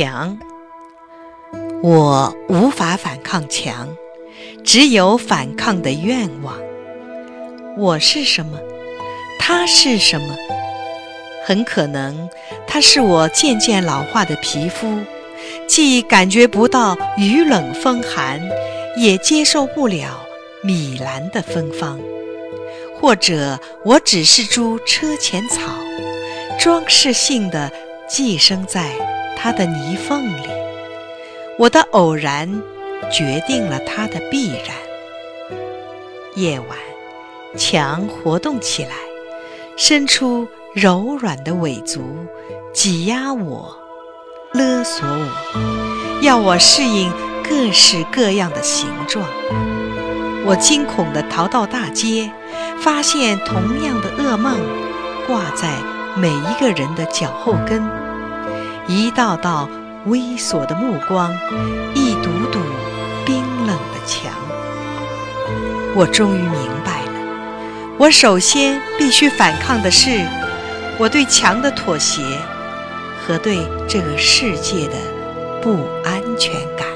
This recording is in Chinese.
墙，我无法反抗墙，只有反抗的愿望。我是什么？他是什么？很可能，他是我渐渐老化的皮肤，既感觉不到雨冷风寒，也接受不了米兰的芬芳。或者，我只是株车前草，装饰性的寄生在它的泥缝里。我的偶然决定了它的必然。夜晚，墙活动起来，伸出柔软的尾足，挤压我，勒索我，要我适应各式各样的形状。我惊恐地逃到大街。发现同样的噩梦挂在每一个人的脚后跟，一道道猥琐的目光，一堵堵冰冷的墙。我终于明白了，我首先必须反抗的是我对墙的妥协和对这个世界的不安全感。